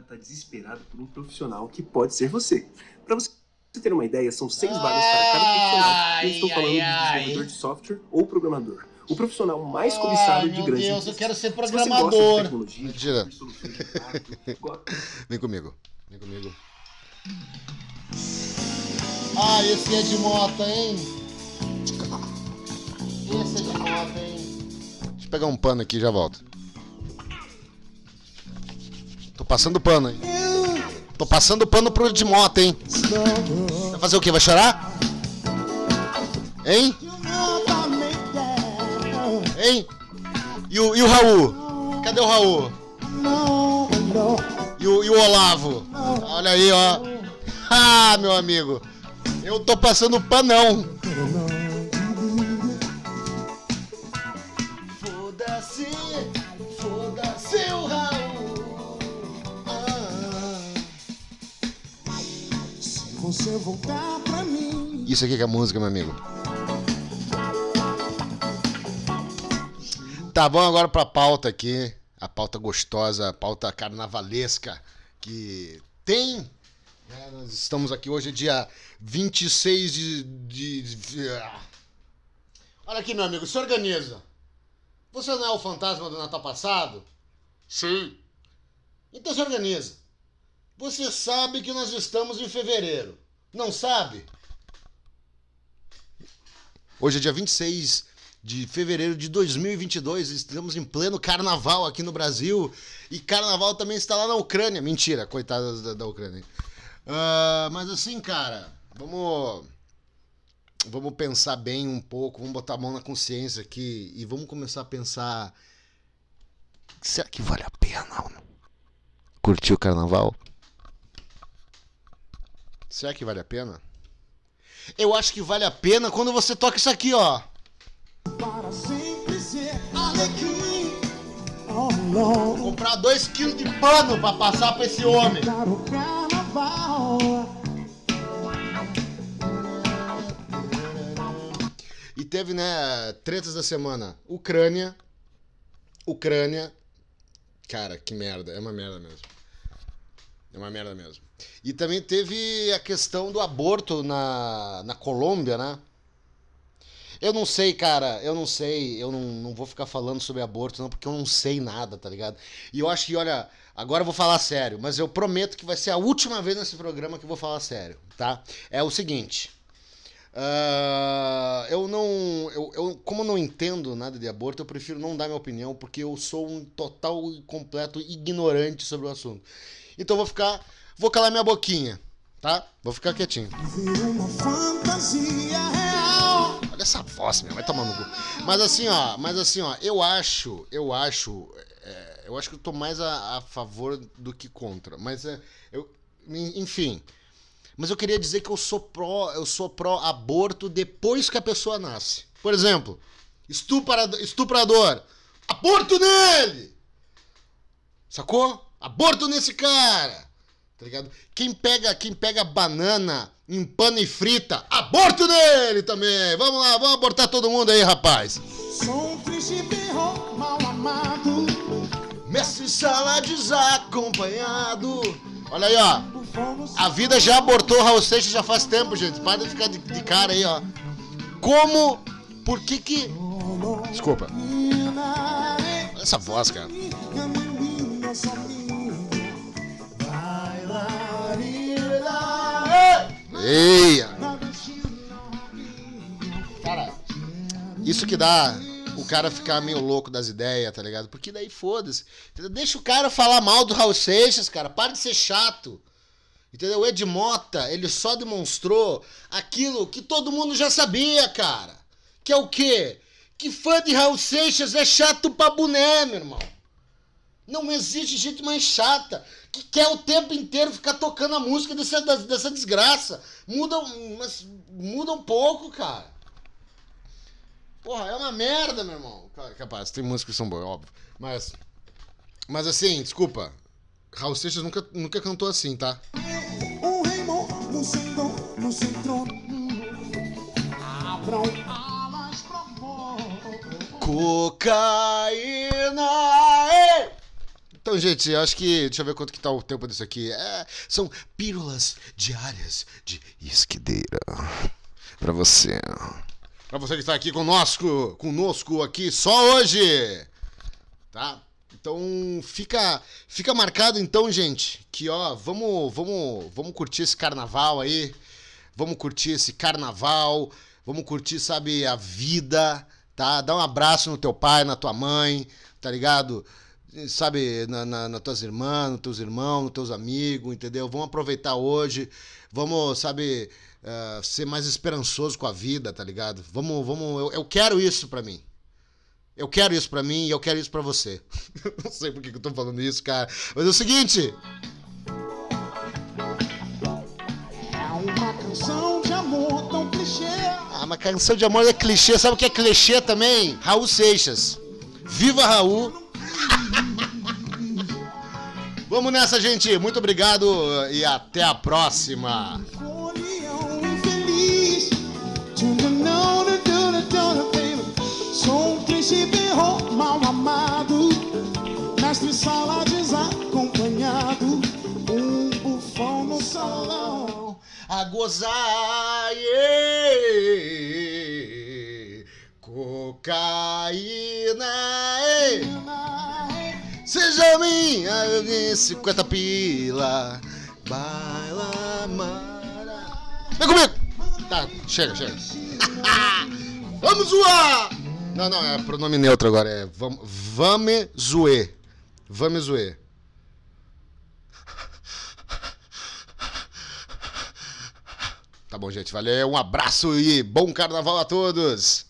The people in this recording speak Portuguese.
está desesperado por um profissional que pode ser você. Para você ter uma ideia, são seis vagas para cada profissional. Eu estou falando ai, de ai. desenvolvedor de software ou programador. O profissional mais cobiçado Ai, de meu grandes Deus, eu quero ser Se você gosta de programador. tecnologia, Mentira. Vem comigo. Vem comigo. Ah, esse é de moto, hein? Esse é de moto, hein? Deixa eu pegar um pano aqui e já volto. Tô passando pano, hein? Tô passando pano pro de moto, hein? Vai fazer o quê? Vai chorar? Hein? Hein? E o, e o Raul? Cadê o Raul? E o, e o Olavo? Olha aí, ó. Ah, meu amigo. Eu tô passando panão. Você voltar pra mim, Isso aqui que é música, meu amigo. Tá, vamos agora pra pauta aqui. A pauta gostosa, a pauta carnavalesca que tem. né, nós estamos aqui hoje, dia 26 de, de, de- ah. Olha aqui, meu amigo, se organiza. Você não é o fantasma do Natal passado? Sim. Então se organiza. Você sabe que nós estamos em fevereiro. Não sabe? Hoje é dia 26 de fevereiro de 2022. Estamos em pleno carnaval aqui no Brasil. E carnaval também está lá na Ucrânia. Mentira, coitada da, da Ucrânia. Ah, mas assim, cara, vamos. Vamos pensar bem um pouco, vamos botar a mão na consciência aqui e vamos começar a pensar. Será que vale a pena ou não? Curtir o carnaval? Será que vale a pena? Eu acho que vale a pena quando você toca isso aqui, ó. para sempre ser alegria. Oh, Lord, Comprar 2 kg de pano pra passar pra esse homem. E teve, né, tretas da semana. Ucrânia. Ucrânia. Cara, que merda. É uma merda mesmo. É uma merda mesmo. E também teve a questão do aborto na, na Colômbia, né? Eu não sei, cara, eu não sei, eu não, não vou ficar falando sobre aborto, não, porque eu não sei nada, tá ligado? E eu acho que, olha, agora eu vou falar sério, mas eu prometo que vai ser a última vez nesse programa que eu vou falar sério, tá? É o seguinte. ah, eu não. Eu, eu, como eu não entendo nada de aborto, eu prefiro não dar minha opinião, porque eu sou um total e completo ignorante sobre o assunto. Então vou ficar. Vou calar minha boquinha, tá? Vou ficar quietinho. Viver uma fantasia real. Olha essa voz, meu, vai tomar no cu. Mas assim, ó, mas assim, ó, eu acho, eu acho, é, eu acho que eu tô mais a, a favor do que contra. Mas é, eu, en- enfim. Mas eu queria dizer que eu sou pró, eu sou pró aborto depois que a pessoa nasce. Por exemplo, estuprador, estuprador, aborto nele. Sacou? Aborto nesse cara. Tá ligado? Quem pega, quem pega banana, empana e frita, aborto nele também. Vamos lá, vamos abortar todo mundo aí, rapaz. Sou um perro mal amado. Mestre sala desacompanhado. Olha aí, ó. A vida já abortou o Raul Seixas já faz tempo, gente. Para de ficar de, de cara aí, ó. Como? Por que que... Desculpa. Olha essa voz, cara. Eia! Cara, isso que dá o cara ficar meio louco das ideias, tá ligado? Porque daí foda-se. Deixa o cara falar mal do Raul Seixas, cara. Para de ser chato. Entendeu? O Ed Mota, ele só demonstrou aquilo que todo mundo já sabia, cara. Que é o quê? Que fã de Raul Seixas é chato pra boné, meu irmão. Não existe gente mais chata que quer o tempo inteiro ficar tocando a música dessa, dessa desgraça. Muda, um- mas muda um pouco, cara. Porra, é uma merda, meu irmão. Ca- Capaz, tem músicas que são boas, óbvio. Mas. Mas assim, desculpa. Raul Seixas nunca, nunca cantou assim, tá? Um rei no centro, no centro. Abram alas pra. Cocaína! Então, gente, acho que. Deixa eu ver quanto que tá o tempo disso aqui. É, são pílulas diárias de esquideira. Pra você. Pra você que está aqui conosco, conosco aqui só hoje. Tá? Então fica fica marcado então, gente, que ó, vamos vamos vamos curtir esse carnaval aí. Vamos curtir esse carnaval, vamos curtir, sabe, a vida, tá? Dá um abraço no teu pai, na tua mãe, tá ligado? Sabe, na, na, nas tuas irmãs, nos teus irmãos, nos teus amigos, entendeu? Vamos aproveitar hoje, vamos, sabe, uh, ser mais esperançoso com a vida, tá ligado? Vamos, vamos, eu, eu quero isso pra mim. Eu quero isso pra mim e eu quero isso pra você. Não sei por que que eu tô falando isso, cara. Mas é o seguinte. É uma canção de amor tão clichê. Ah, mas canção de amor é clichê. Sabe o que é clichê também? Raul Seixas. Viva Raul! Vamos nessa, gente. Muito obrigado e até a próxima. Sou um príncipe mal amado. Mestre sala desacompanhado. Um bufão no salão. A gozar, yeah. cocaína. Seja minha, 50 pila. Baila mara. Vem comigo! Tá, chega, chega. vamos zoar! Não, não, é pronome neutro agora. É vamos, zoer. Vamos zoer. Tá bom, gente. Valeu. Um abraço e bom carnaval a todos.